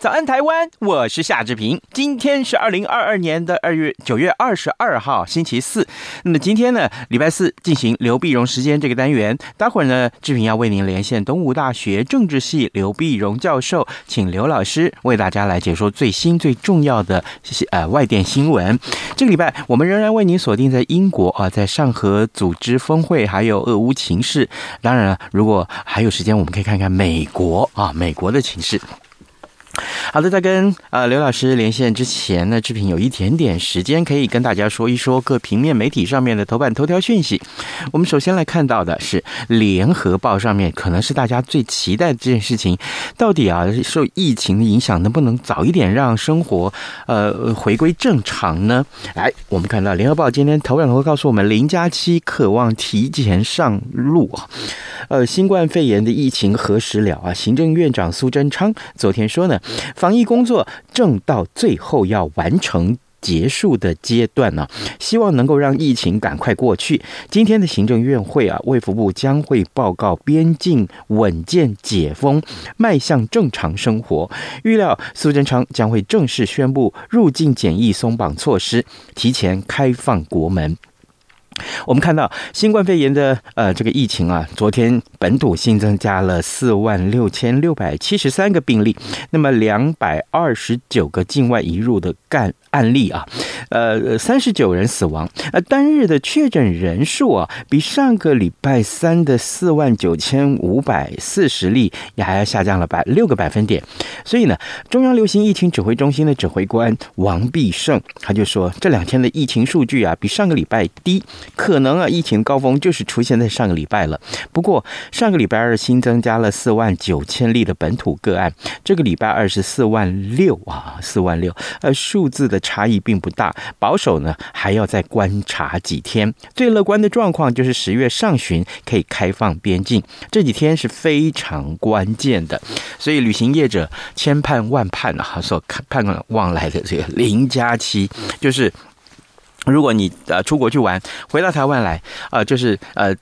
早安，台湾！我是夏志平。今天是二零二二年的二月九月二十二号，星期四。那么今天呢，礼拜四进行刘碧荣时间这个单元。待会儿呢，志平要为您连线东吴大学政治系刘碧荣教授，请刘老师为大家来解说最新最重要的呃外电新闻。这个礼拜我们仍然为您锁定在英国啊，在上合组织峰会，还有俄乌情势。当然了，如果还有时间，我们可以看看美国啊，美国的情势。好的，在跟呃刘老师连线之前呢，志平有一点点时间可以跟大家说一说各平面媒体上面的头版头条讯息。我们首先来看到的是《联合报》上面，可能是大家最期待这件事情，到底啊受疫情的影响，能不能早一点让生活呃回归正常呢？来，我们看到《联合报》今天头版头告诉我们，零加七渴望提前上路啊。呃，新冠肺炎的疫情何时了啊？行政院长苏贞昌昨天说呢，防疫工作正到最后要完成结束的阶段呢，希望能够让疫情赶快过去。今天的行政院会啊，卫福部将会报告边境稳健解封，迈向正常生活。预料苏贞昌将会正式宣布入境检疫松绑措施，提前开放国门。我们看到新冠肺炎的呃这个疫情啊，昨天本土新增加了四万六千六百七十三个病例，那么两百二十九个境外移入的干案例啊，呃三十九人死亡，呃单日的确诊人数啊，比上个礼拜三的四万九千五百四十例也还要下降了百六个百分点，所以呢，中央流行疫情指挥中心的指挥官王必胜他就说，这两天的疫情数据啊，比上个礼拜低。可能啊，疫情高峰就是出现在上个礼拜了。不过上个礼拜二新增加了四万九千例的本土个案，这个礼拜二是四万六啊，四万六，呃，数字的差异并不大。保守呢，还要再观察几天。最乐观的状况就是十月上旬可以开放边境，这几天是非常关键的。所以旅行业者千盼万盼啊，所盼望来的这个零加七就是。如果你呃出国去玩，回到台湾来啊、呃，就是呃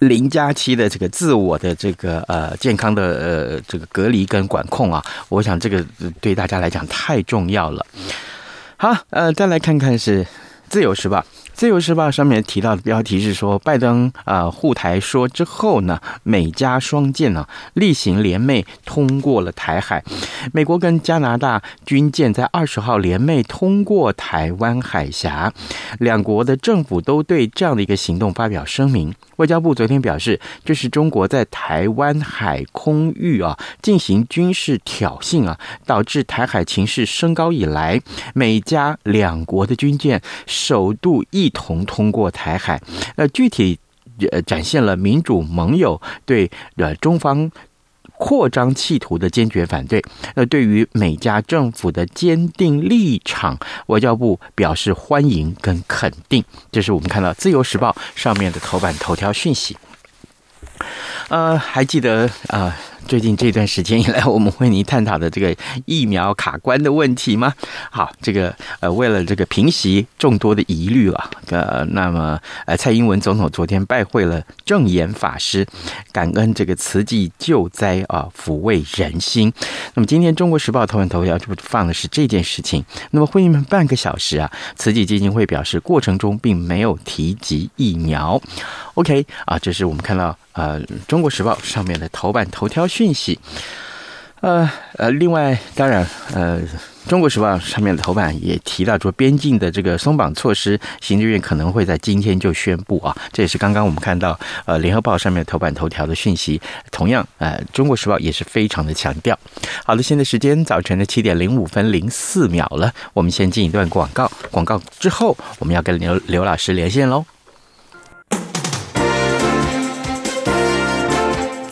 零加七的这个自我的这个呃健康的呃这个隔离跟管控啊，我想这个对大家来讲太重要了。好，呃，再来看看是自由时报。自由时报上面提到的标题是说，拜登啊护台说之后呢，美加双舰呢例行联袂通过了台海，美国跟加拿大军舰在二十号联袂通过台湾海峡，两国的政府都对这样的一个行动发表声明。外交部昨天表示，这是中国在台湾海空域啊进行军事挑衅啊，导致台海情势升高以来，美加两国的军舰首度一一同通过台海。那具体呃展现了民主盟友对呃中方扩张企图的坚决反对。那对于美加政府的坚定立场，外交部表示欢迎跟肯定。这是我们看到《自由时报》上面的头版头条讯息。呃，还记得啊？最近这段时间以来，我们为您探讨的这个疫苗卡关的问题吗？好，这个呃，为了这个平息众多的疑虑啊，呃，那么呃，蔡英文总统昨天拜会了证言法师，感恩这个慈济救灾啊，抚慰人心。那么今天《中国时报》头版头条就放的是这件事情。那么会议半个小时啊，慈济基金会表示，过程中并没有提及疫苗。OK 啊，这是我们看到呃《中国时报》上面的头版头条讯息。呃呃，另外当然呃，《中国时报》上面的头版也提到说，边境的这个松绑措施，行政院可能会在今天就宣布啊。这也是刚刚我们看到呃《联合报》上面头版头条的讯息。同样呃，《中国时报》也是非常的强调。好的，现在时间早晨的七点零五分零四秒了，我们先进一段广告，广告之后我们要跟刘刘老师连线喽。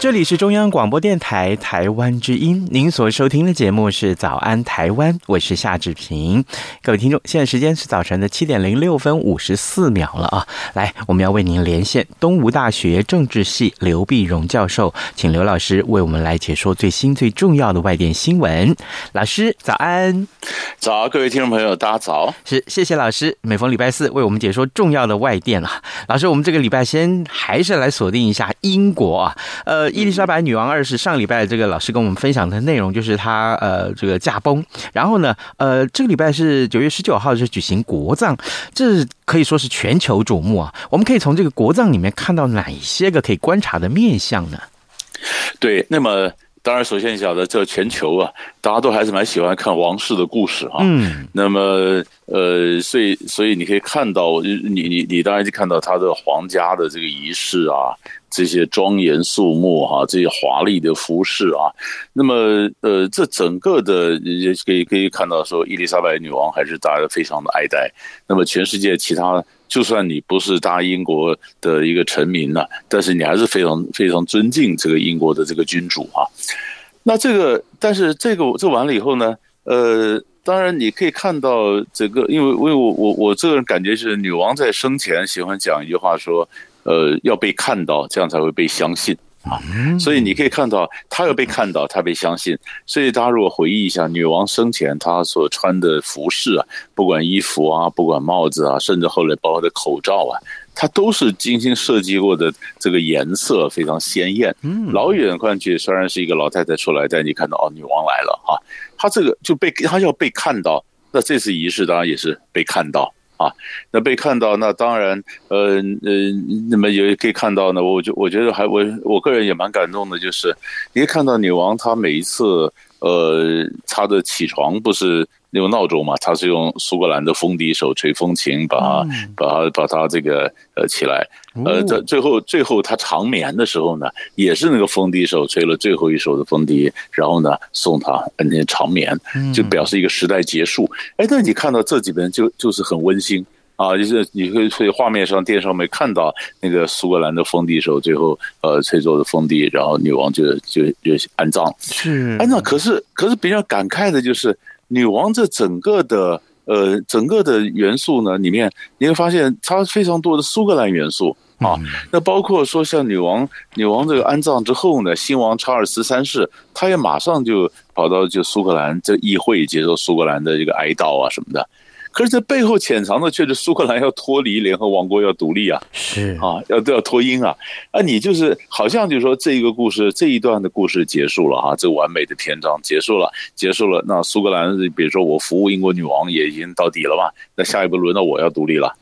这里是中央广播电台台湾之音，您所收听的节目是《早安台湾》，我是夏志平。各位听众，现在时间是早晨的七点零六分五十四秒了啊！来，我们要为您连线东吴大学政治系刘碧荣教授，请刘老师为我们来解说最新最重要的外电新闻。老师，早安！早，各位听众朋友，大家早！是，谢谢老师，每逢礼拜四为我们解说重要的外电啊。老师，我们这个礼拜先还是来锁定一下英国啊，呃。伊丽莎白女王二世上礼拜这个老师跟我们分享的内容就是她呃这个驾崩，然后呢呃这个礼拜是九月十九号是举行国葬，这可以说是全球瞩目啊。我们可以从这个国葬里面看到哪些个可以观察的面相呢？对，那么当然首先你晓得这全球啊，大家都还是蛮喜欢看王室的故事啊。嗯，那么呃所以所以你可以看到你你你当然就看到他的皇家的这个仪式啊。这些庄严肃穆哈，这些华丽的服饰啊，那么呃，这整个的也可以可以看到说，伊丽莎白女王还是大家非常的爱戴。那么全世界其他，就算你不是大英国的一个臣民了，但是你还是非常非常尊敬这个英国的这个君主啊。那这个，但是这个这完了以后呢，呃，当然你可以看到整个，因为因为我我我这个人感觉是女王在生前喜欢讲一句话说。呃，要被看到，这样才会被相信啊！所以你可以看到，她要被看到，她被相信。所以大家如果回忆一下，女王生前她所穿的服饰啊，不管衣服啊，不管帽子啊，甚至后来包括的口罩啊，它都是精心设计过的，这个颜色非常鲜艳。嗯，老远看去虽然是一个老太太出来，但你看到哦，女王来了啊！她这个就被她要被看到，那这次仪式当然也是被看到。啊，那被看到，那当然，呃呃，那么也可以看到呢。我觉我觉得还我我个人也蛮感动的，就是你可以看到女王她每一次，呃，他的起床不是用闹钟嘛，他是用苏格兰的风笛手吹风琴把她把他把他这个呃起来，呃，在最后最后他长眠的时候呢，也是那个风笛手吹了最后一首的风笛，然后呢送他那天长眠，就表示一个时代结束。哎，那你看到这几边就就是很温馨啊，就是你会在画面上电视上面看到那个苏格兰的封地时候最后呃吹奏的封地，然后女王就就就安葬。是安葬，可是可是比较感慨的就是女王这整个的。呃，整个的元素呢，里面你会发现它非常多的苏格兰元素啊。那包括说，像女王，女王这个安葬之后呢，新王查尔斯三世，他也马上就跑到就苏格兰这议会接受苏格兰的这个哀悼啊什么的。可是这背后潜藏的却是苏格兰要脱离联合王国要独立啊，是啊，要都要脱英啊，啊，你就是好像就是说这一个故事这一段的故事结束了哈，这完美的篇章结束了，结束了。那苏格兰，比如说我服务英国女王也已经到底了嘛，那下一步轮到我要独立了。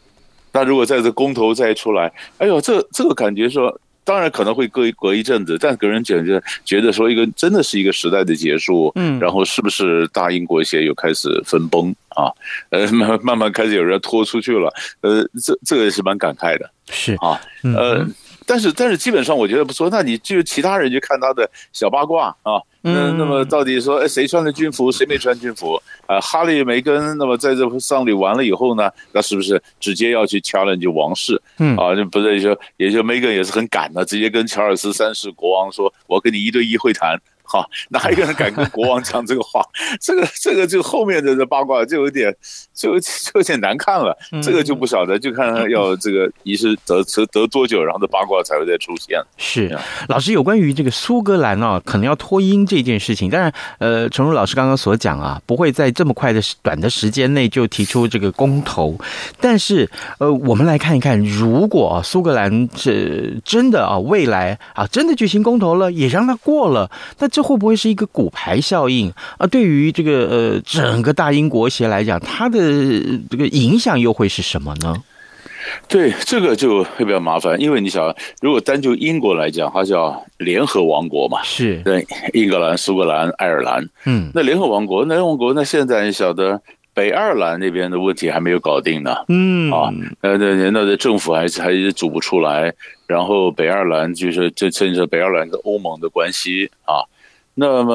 那如果在这公投再出来，哎呦，这这个感觉说。当然可能会隔一隔一阵子，但个人觉得觉得说一个真的是一个时代的结束，嗯，然后是不是大英国协又开始分崩啊？呃，慢慢慢开始有人拖出去了，呃，这这个也是蛮感慨的，是。啊，呃，但是但是基本上我觉得不错。那你就其他人去看他的小八卦啊，那那么到底说，哎，谁穿了军服，谁没穿军服？啊，哈利梅根，那么在这丧礼完了以后呢，那是不是直接要去 challenge 王室？嗯啊，就不是也就也就梅根也是很赶的，直接跟乔尔斯三世国王说，我跟你一对一会谈。好，哪一个人敢跟国王讲这个话？这个这个就后面的这八卦就有点就就有点难看了。这个就不晓得，就看要这个仪式得得得多久，然后这八卦才会再出现。是老师有关于这个苏格兰啊，可能要脱英这件事情，当然呃，诚如老师刚刚所讲啊，不会在这么快的短的时间内就提出这个公投。但是呃，我们来看一看，如果苏格兰是真的啊，未来啊真的举行公投了，也让他过了，那。这会不会是一个骨牌效应啊？对于这个呃整个大英国协来讲，它的这个影响又会是什么呢？对，这个就会比较麻烦，因为你想，如果单就英国来讲，它叫联合王国嘛，是对英格兰、苏格兰、爱尔兰，嗯，那联合王国，联合王国，那现在你晓得北爱尔兰那边的问题还没有搞定呢，嗯啊，那，那那的政府还是还是组不出来，然后北爱尔兰就是这甚至北爱尔兰跟欧盟的关系啊。那么，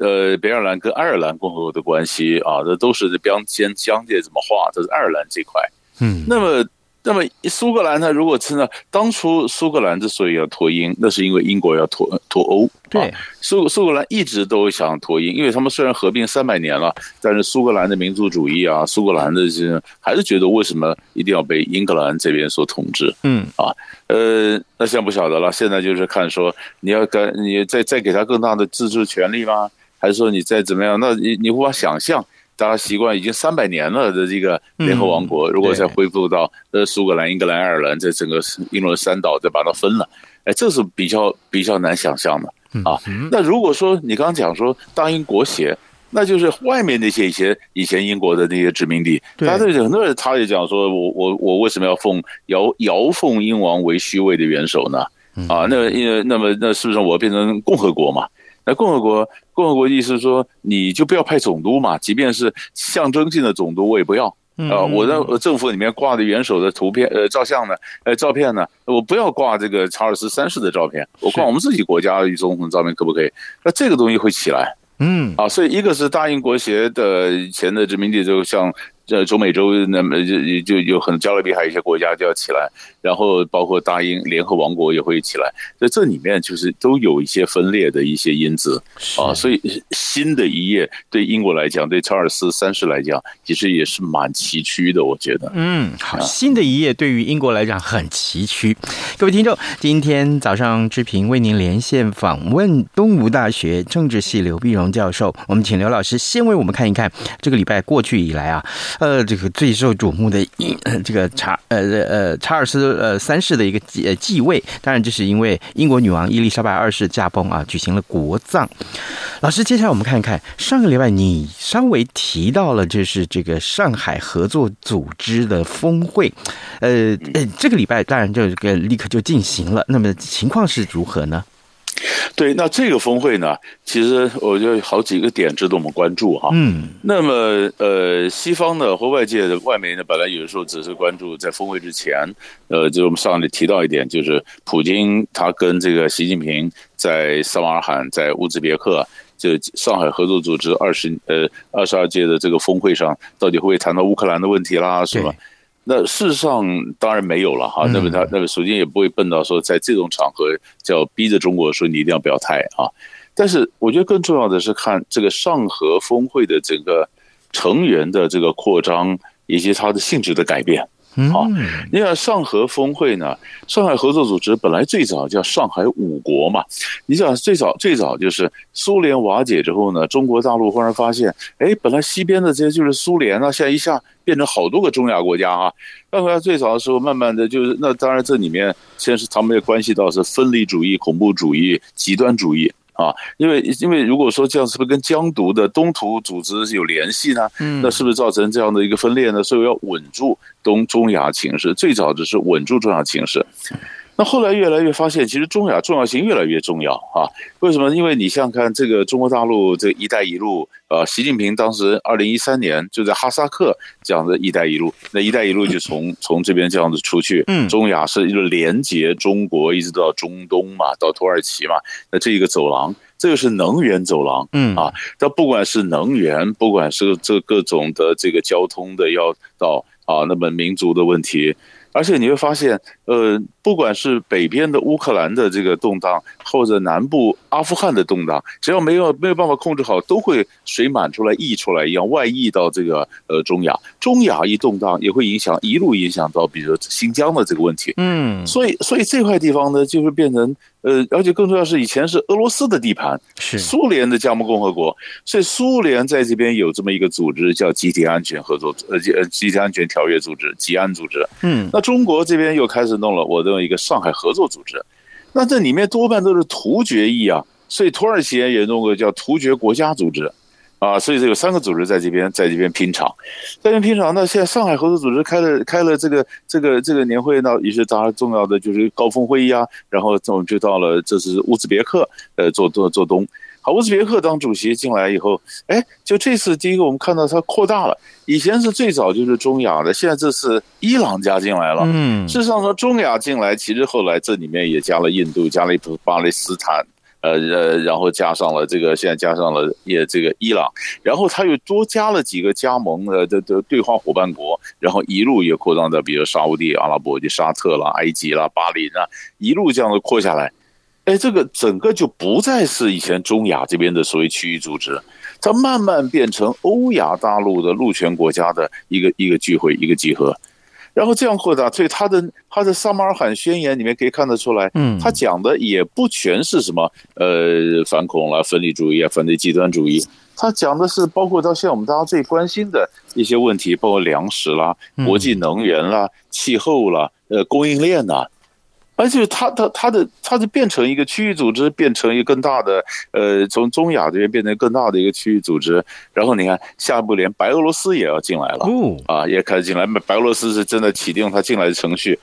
呃，北爱尔兰跟爱尔兰共和国的关系啊，这都是这边先疆界怎么画？这是爱尔兰这块。嗯，那么。那么苏格兰呢？如果真的当初苏格兰之所以要脱英，那是因为英国要脱脱欧。对，苏苏格兰一直都想脱英，因为他们虽然合并三百年了，但是苏格兰的民族主义啊，苏格兰的这些还是觉得为什么一定要被英格兰这边所统治？嗯啊，呃，那现在不晓得了。现在就是看说你要跟你再再给他更大的自治权利吗？还是说你再怎么样？那你你无法想象。大家习惯已经三百年了的这个联合王国，如果再恢复到呃苏格兰、英格兰、爱尔兰在整个英伦三岛再把它分了，哎，这是比较比较难想象的啊。那如果说你刚刚讲说大英国协，那就是外面那些以前以前英国的那些殖民地，他对很多人他也讲说我我我为什么要奉遥遥奉英王为虚位的元首呢？啊，那因为那么那是不是我变成共和国嘛？那共和国，共和国意思是说，你就不要派总督嘛，即便是象征性的总督，我也不要啊。我的政府里面挂的元首的图片，呃，照相呢，呃，照片呢，我不要挂这个查尔斯三世的照片，我挂我们自己国家的总统的照片，可不可以？那这个东西会起来，嗯，啊，所以一个是大英国协的以前的殖民地，就像。这中美洲那么就就有很多加勒比海一些国家就要起来，然后包括大英联合王国也会起来，在这里面就是都有一些分裂的一些因子啊，所以新的一页对英国来讲，对查尔斯三世来讲，其实也是蛮崎岖的，我觉得。嗯，好，新的一页对于英国来讲很崎岖。各位听众，今天早上志平为您连线访问东吴大学政治系刘碧荣教授，我们请刘老师先为我们看一看这个礼拜过去以来啊。呃，这个最受瞩目的英，这个查呃呃查尔斯呃三世的一个继继位，当然这是因为英国女王伊丽莎白二世驾崩啊，举行了国葬。老师，接下来我们看一看上个礼拜你稍微提到了，就是这个上海合作组织的峰会，呃呃，这个礼拜当然就这个立刻就进行了，那么情况是如何呢？对，那这个峰会呢，其实我觉得好几个点值得我们关注哈。嗯，那么呃，西方的或外界的外媒呢，本来有的时候只是关注在峰会之前，呃，就我们上面提到一点，就是普京他跟这个习近平在萨马尔罕，在乌兹别克，就上海合作组织二十呃二十二届的这个峰会上，到底会不会谈到乌克兰的问题啦，是吧？那事实上当然没有了哈，那么他那么首先也不会笨到说在这种场合叫逼着中国说你一定要表态啊，但是我觉得更重要的是看这个上合峰会的整个成员的这个扩张以及它的性质的改变。好，你看上合峰会呢，上海合作组织本来最早叫上海五国嘛，你想最早最早就是苏联瓦解之后呢，中国大陆忽然发现，哎，本来西边的这些就是苏联啊，现在一下变成好多个中亚国家啊。那回来最早的时候，慢慢的就是那当然这里面先是他们也关系到是分离主义、恐怖主义、极端主义。啊，因为因为如果说这样是不是跟疆独的东突组织有联系呢？嗯，那是不是造成这样的一个分裂呢？所以要稳住东中亚情势，最早只是稳住中亚情势。那后来越来越发现，其实中亚重要性越来越重要啊！为什么？因为你像看这个中国大陆这“一带一路”，呃，习近平当时二零一三年就在哈萨克讲的“一带一路”，那“一带一路”就从从这边这样子出去，嗯，中亚是一个连接中国一直到中东嘛，到土耳其嘛，那这一个走廊，这个是能源走廊，嗯啊，但不管是能源，不管是这各种的这个交通的要道啊，那么民族的问题。而且你会发现，呃，不管是北边的乌克兰的这个动荡，或者南部阿富汗的动荡，只要没有没有办法控制好，都会水满出来、溢出来一样，外溢到这个呃中亚。中亚一动荡，也会影响一路影响到，比如说新疆的这个问题。嗯，所以所以这块地方呢，就会变成。呃，而且更重要是，以前是俄罗斯的地盘，是苏联的加盟共和国，所以苏联在这边有这么一个组织，叫集体安全合作呃集集体安全条约组织，集安组织。嗯，那中国这边又开始弄了我的一个上海合作组织，那这里面多半都是突厥裔啊，所以土耳其也弄个叫突厥国家组织。啊，所以这有三个组织在这边，在这边拼场，在这边拼场。那现在上海合作组织开了开了这个这个这个年会，那也是当然重要的就是高峰会议啊。然后我们就到了，这是乌兹别克，呃，做做做东。好，乌兹别克当主席进来以后，哎，就这次第一个我们看到它扩大了。以前是最早就是中亚的，现在这次伊朗加进来了。嗯，事实上说中亚进来，其实后来这里面也加了印度，加了巴勒斯坦。呃呃，然后加上了这个，现在加上了也这个伊朗，然后他又多加了几个加盟的的的对话伙伴国，然后一路也扩张到，比如沙乌地阿拉伯、就沙特啦、埃及啦、巴林啊，一路这样的扩下来，哎，这个整个就不再是以前中亚这边的所谓区域组织，它慢慢变成欧亚大陆的陆权国家的一个一个聚会，一个集合。然后这样扩大，所以他的他的萨马尔罕宣言里面可以看得出来，嗯，他讲的也不全是什么呃反恐啦、分离主义啊、反对极端主义，他讲的是包括到现在我们大家最关心的一些问题，包括粮食啦、国际能源啦、气候啦、呃供应链呐。而且它它它的它就变成一个区域组织，变成一个更大的，呃，从中亚这边变成更大的一个区域组织。然后你看，下一步连白俄罗斯也要进来了，啊，也开始进来。白俄罗斯是真的启动它进来的程序。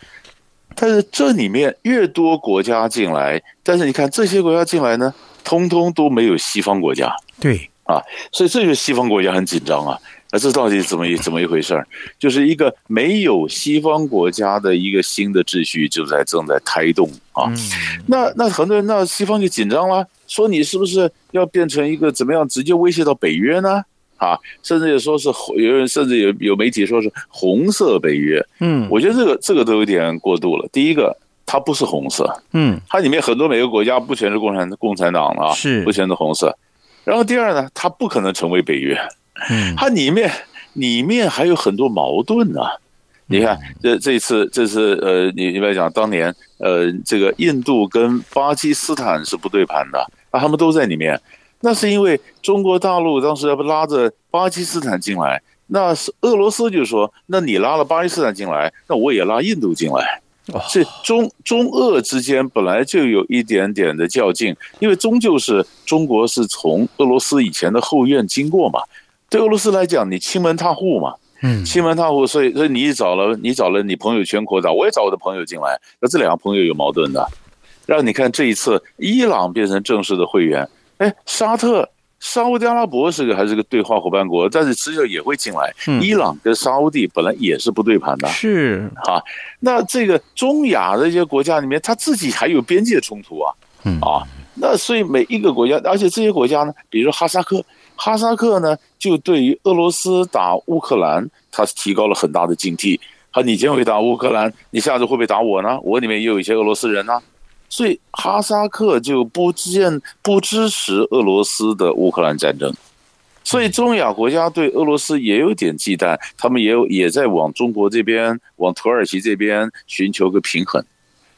但是这里面越多国家进来，但是你看这些国家进来呢，通通都没有西方国家。对啊，所以这就是西方国家很紧张啊。那这到底怎么一怎么一回事儿？就是一个没有西方国家的一个新的秩序就在正在胎动啊！那那很多人那西方就紧张了，说你是不是要变成一个怎么样直接威胁到北约呢？啊，甚至也说是有人甚至有有媒体说是红色北约。嗯，我觉得这个这个都有点过度了。第一个，它不是红色，嗯，它里面很多每个国家不全是共产共产党啊，是不全是红色。然后第二呢，它不可能成为北约。嗯，它里面里面还有很多矛盾呢、啊。你看，这这次这次呃，你你来讲，当年呃，这个印度跟巴基斯坦是不对盘的，啊，他们都在里面。那是因为中国大陆当时要不拉着巴基斯坦进来，那是俄罗斯就说，那你拉了巴基斯坦进来，那我也拉印度进来。所以中中俄之间本来就有一点点的较劲，因为终究是中国是从俄罗斯以前的后院经过嘛。对俄罗斯来讲，你欺门踏户嘛，嗯，欺门踏户，所以所以你找了你找了你朋友圈扩大，我也找我的朋友进来，那这两个朋友有矛盾的，让你看这一次伊朗变成正式的会员，哎，沙特、沙乌地阿拉伯是个还是个对话伙伴国，但是迟早也会进来。伊朗跟沙乌地本来也是不对盘的，是。啊，那这个中亚的这些国家里面，他自己还有边界冲突啊，嗯。啊，那所以每一个国家，而且这些国家呢，比如说哈萨克。哈萨克呢，就对于俄罗斯打乌克兰，他提高了很大的警惕。他，你今天会打乌克兰，你下次会不会打我呢？我里面也有一些俄罗斯人呢，所以哈萨克就不见不支持俄罗斯的乌克兰战争。所以中亚国家对俄罗斯也有点忌惮，他们也有也在往中国这边、往土耳其这边寻求个平衡。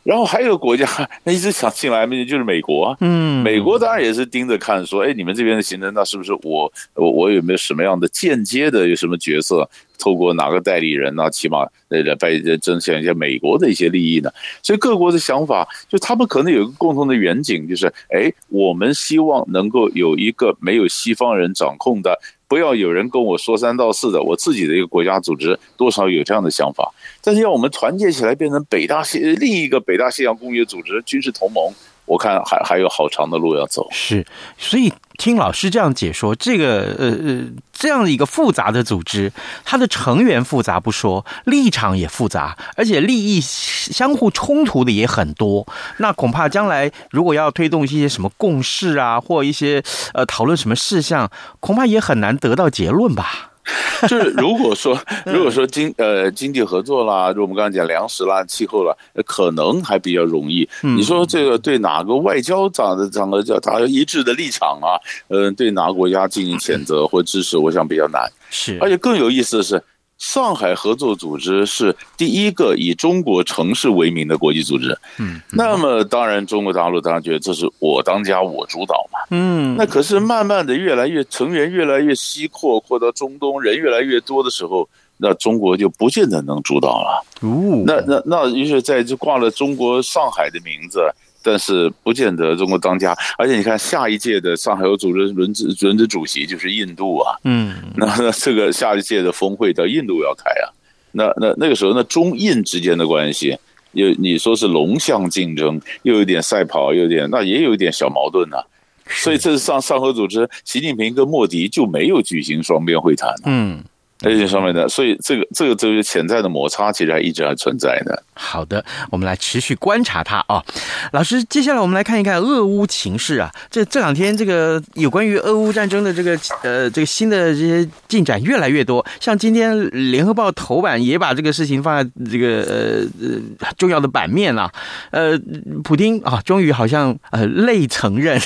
然后还有个国家，那一直想进来，就是美国。嗯，美国当然也是盯着看，说，哎，你们这边的行程，那是不是我我我有没有什么样的间接的有什么角色？透过哪个代理人呢、啊？起码呃来来争取一下美国的一些利益呢？所以各国的想法，就他们可能有一个共同的远景，就是哎，我们希望能够有一个没有西方人掌控的不要有人跟我说三道四的，我自己的一个国家组织多少有这样的想法，但是要我们团结起来变成北大西另一个北大西洋公约组织军事同盟。我看还还有好长的路要走，是，所以听老师这样解说，这个呃呃这样的一个复杂的组织，它的成员复杂不说，立场也复杂，而且利益相互冲突的也很多。那恐怕将来如果要推动一些什么共识啊，或一些呃讨论什么事项，恐怕也很难得到结论吧。就是如果说如果说经呃经济合作啦，就我们刚才讲粮食啦、气候啦，可能还比较容易。你说这个对哪个外交长的长得叫达一致的立场啊？嗯，对哪个国家进行谴责或支持，我想比较难。是，而且更有意思的是。上海合作组织是第一个以中国城市为名的国际组织。嗯，那么当然，中国大陆当然觉得这是我当家我主导嘛。嗯，那可是慢慢的越来越成员越来越西扩，扩到中东人越来越多的时候，那中国就不见得能主导了。哦，那那那于是在这挂了中国上海的名字。但是不见得中国当家，而且你看下一届的上海有组织轮值轮值主席就是印度啊，嗯，那那这个下一届的峰会到印度要开啊，那那那个时候那中印之间的关系，又你说是龙象竞争，又有点赛跑，又有点那也有一点小矛盾呐、啊，所以这是上上合组织，习近平跟莫迪就没有举行双边会谈、啊，嗯。这些上面的，所以这个这个这个潜在的摩擦其实还一直还存在的。好的，我们来持续观察它啊、老师，接下来我们来看一看俄乌情势啊。这这两天这个有关于俄乌战争的这个呃这个新的这些进展越来越多。像今天联合报头版也把这个事情放在这个呃呃重要的版面了。呃，普丁啊，终于好像呃类承认，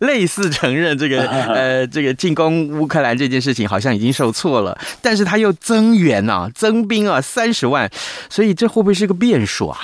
类似承认这个呃这个进攻乌克兰这件事情好像已经受挫了。但是他又增援啊，增兵啊，三十万，所以这会不会是个变数啊？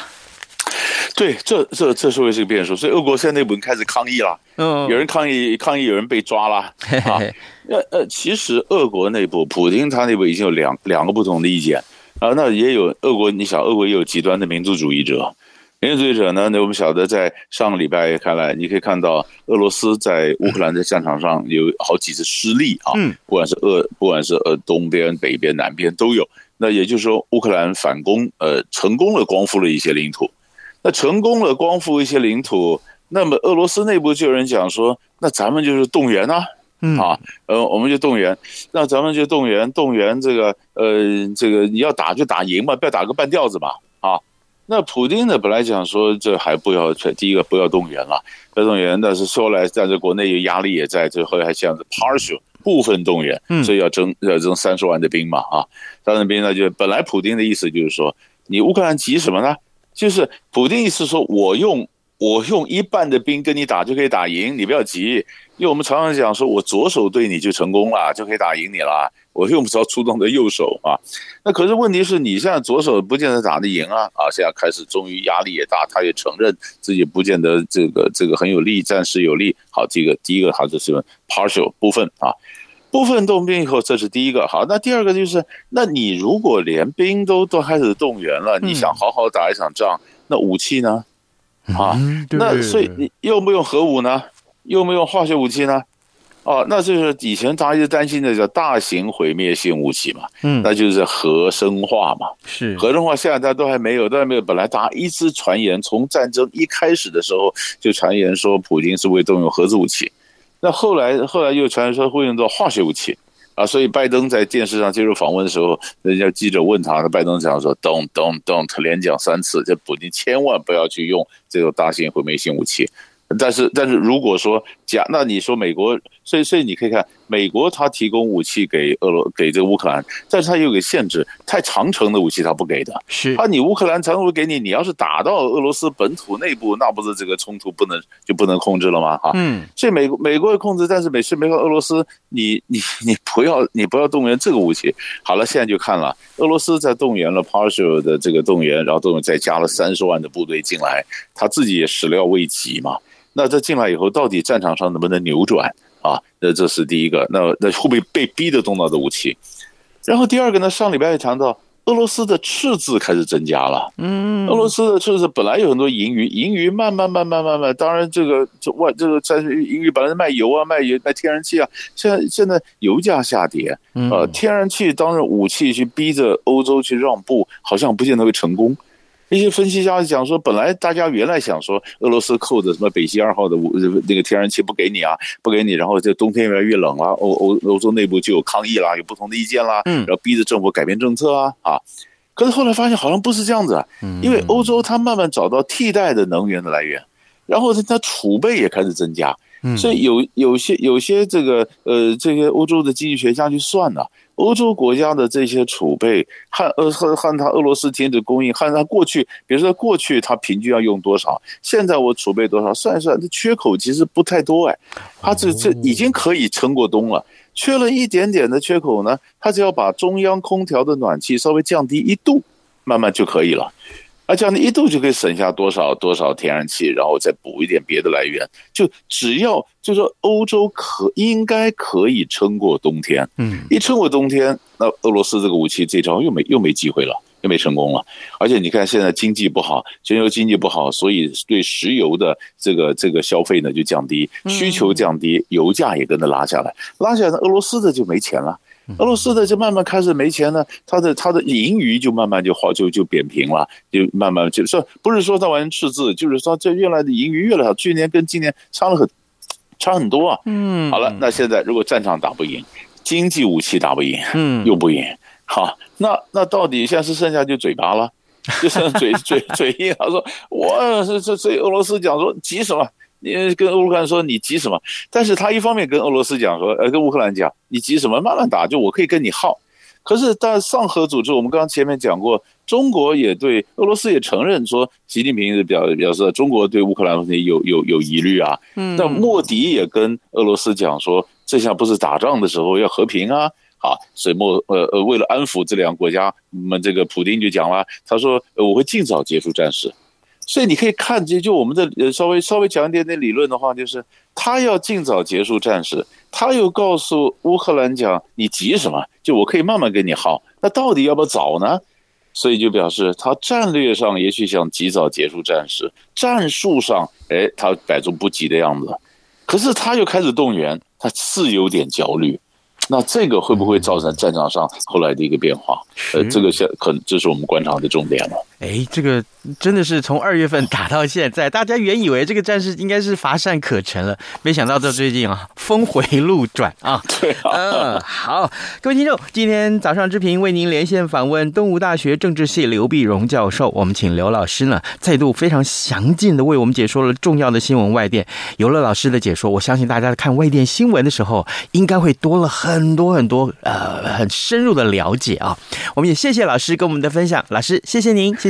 对，这这这是会是个变数。所以俄国现在内部开始抗议了，嗯，有人抗议抗议，有人被抓了啊。呃呃，其实俄国内部，普京他内部已经有两两个不同的意见啊。那也有俄国，你想，俄国也有极端的民族主义者。民族主义者呢？那我们晓得，在上个礼拜看来，你可以看到俄罗斯在乌克兰的战场上有好几次失利啊。嗯，不管是俄，不管是呃东边、北边、南边都有。那也就是说，乌克兰反攻，呃，成功了，光复了一些领土。那成功了，光复一些领土，那么俄罗斯内部就有人讲说，那咱们就是动员啊，嗯啊，呃，我们就动员，那咱们就动员，动员这个，呃，这个你要打就打赢嘛，不要打个半吊子嘛，啊。那普京呢？本来讲说这还不要，第一个不要动员了，不要动员。但是说来，但是国内有压力也在，最后还想着 partial 部分动员，所以要征要征三十万的兵嘛啊，三十万兵呢，就本来普京的意思就是说，你乌克兰急什么呢？就是普丁意思说我用我用一半的兵跟你打就可以打赢，你不要急。因为我们常常讲说，我左手对你就成功了，就可以打赢你了。我用不着出动的右手啊。那可是问题是你现在左手不见得打得赢啊啊！现在开始终于压力也大，他也承认自己不见得这个这个很有利，暂时有利。好，这个第一个他就是 partial 部分啊，部分动兵以后，这是第一个。好，那第二个就是，那你如果连兵都都开始动员了，你想好好打一场仗，那武器呢？啊，那所以你用不用核武呢？用不用化学武器呢？哦，那就是以前大家就担心的叫大型毁灭性武器嘛，嗯，那就是核生化嘛，是核生化，现在大家都还没有，都还没有。本来大家一直传言，从战争一开始的时候就传言说，普京是会动用核子武器，那后来后来又传言说会用到化学武器啊，所以拜登在电视上接受访问的时候，人家记者问他，拜登讲说，don't don't don't，连讲三次，这普京千万不要去用这种大型毁灭性武器。但是，但是如果说假，那你说美国，所以，所以你可以看，美国他提供武器给俄罗，给这个乌克兰，但是他有个限制，太长程的武器他不给的。是，怕你乌克兰长程给你，你要是打到俄罗斯本土内部，那不是这个冲突不能就不能控制了吗？啊，嗯，所以美国美国会控制，但是美是美国俄罗斯，你你你不要你不要动员这个武器。好了，现在就看了，俄罗斯在动员了 partial 的这个动员，然后动员再加了三十万的部队进来，他自己也始料未及嘛。那这进来以后，到底战场上能不能扭转啊？那这是第一个。那那会不会被逼的动到的武器？然后第二个呢？上礼拜也谈到，俄罗斯的赤字开始增加了。嗯，俄罗斯的赤字本来有很多盈余，盈余慢慢慢慢慢慢，当然这个这外这个在盈余本来是卖油啊，卖油卖天然气啊，现在现在油价下跌，呃，天然气当然武器去逼着欧洲去让步，好像不见得会成功。一些分析家讲说，本来大家原来想说俄罗斯扣着什么北溪二号的那个天然气不给你啊，不给你，然后这冬天越来越冷了，欧欧欧洲内部就有抗议啦，有不同的意见啦，然后逼着政府改变政策啊啊。可是后来发现好像不是这样子啊，因为欧洲它慢慢找到替代的能源的来源，然后它储备也开始增加，所以有有些有些这个呃这些欧洲的经济学家去算呢。欧洲国家的这些储备和呃和和他俄罗斯停止供应，和他过去，比如说过去他平均要用多少，现在我储备多少，算一算，这缺口其实不太多哎，他这这已经可以撑过冬了，缺了一点点的缺口呢，他只要把中央空调的暖气稍微降低一度，慢慢就可以了。而这样的一度就可以省下多少多少天然气，然后再补一点别的来源，就只要就说欧洲可应该可以撑过冬天，嗯，一撑过冬天，那俄罗斯这个武器这招又没又没机会了，又没成功了。而且你看现在经济不好，全球经济不好，所以对石油的这个这个消费呢就降低，需求降低，油价也跟着拉下来，拉下来，俄罗斯的就没钱了。俄罗斯的就慢慢开始没钱了，他的他的盈余就慢慢就好就就扁平了，就慢慢就说不是说他完全赤字，就是说这越来的盈余越来越少，去年跟今年差了很差很多啊。嗯，好了，那现在如果战场打不赢，经济武器打不赢，嗯，又不赢，好，那那到底现在是剩下就嘴巴了，就剩嘴嘴嘴硬，他说我这这这俄罗斯讲说急什么？你跟乌克兰说你急什么？但是他一方面跟俄罗斯讲说，呃，跟乌克兰讲你急什么？慢慢打，就我可以跟你耗。可是，但上合组织，我们刚刚前面讲过，中国也对俄罗斯也承认说，习近平是表表示中国对乌克兰问题有有有疑虑啊。嗯。但莫迪也跟俄罗斯讲说，这下不是打仗的时候，要和平啊。好，所以莫呃呃，为了安抚这两个国家，我们这个普丁就讲了，他说我会尽早结束战事。所以你可以看，就就我们的呃稍微稍微讲一点点理论的话，就是他要尽早结束战事，他又告诉乌克兰讲，你急什么？就我可以慢慢跟你耗，那到底要不要早呢？所以就表示他战略上也许想及早结束战事，战术上哎他摆出不急的样子，可是他又开始动员，他是有点焦虑。那这个会不会造成战场上后来的一个变化？呃，这个现可能这是我们观察的重点了。哎，这个真的是从二月份打到现在，大家原以为这个战事应该是乏善可陈了，没想到到最近啊，峰回路转啊。好，各位听众，今天早上之平为您连线访问东吴大学政治系刘碧荣教授，我们请刘老师呢再度非常详尽的为我们解说了重要的新闻外电。有了老师的解说，我相信大家看外电新闻的时候，应该会多了很多很多呃很深入的了解啊。我们也谢谢老师跟我们的分享，老师谢谢您。谢谢，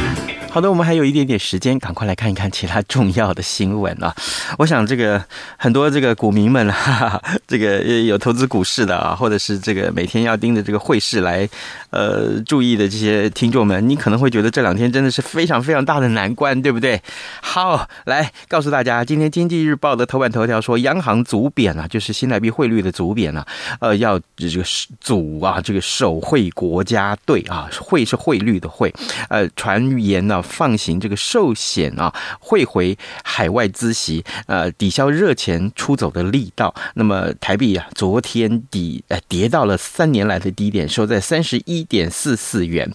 好的，我们还有一点点时间，赶快来看一看其他重要的新闻啊！我想这个很多这个股民们哈哈，这个有投资股市的啊，或者是这个每天要盯着这个汇市来呃注意的这些听众们，你可能会觉得这两天真的是非常非常大的难关，对不对？好，来告诉大家，今天《经济日报》的头版头条说，央行组贬啊，就是新台币汇率的组贬啊，呃，要这个组啊，这个手汇国家队啊，汇是汇率的汇，呃，传言呢。放行这个寿险啊，汇回海外资息，呃，抵消热钱出走的力道。那么台币啊，昨天底呃跌到了三年来的低点，收在三十一点四四元。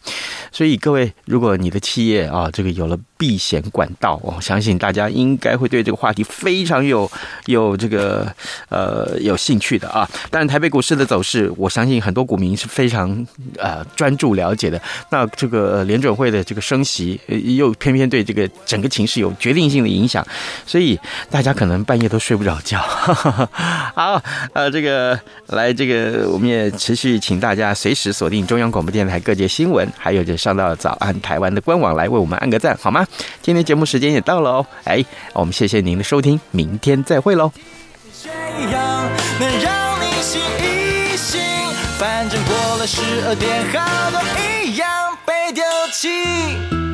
所以各位，如果你的企业啊，这个有了避险管道。我相信大家应该会对这个话题非常有有这个呃有兴趣的啊。但是，台北股市的走势，我相信很多股民是非常呃专注了解的。那这个联准会的这个升息，又偏偏对这个整个情势有决定性的影响，所以大家可能半夜都睡不着觉。好，呃，这个来这个我们也持续请大家随时锁定中央广播电台各界新闻，还有就上到早安台湾的官网来为我们按个赞，好吗？今天节目时间也到了哦，哎，我们谢谢您的收听，明天再会喽。能让你醒一醒，反正过了十二点，好多一样被丢弃。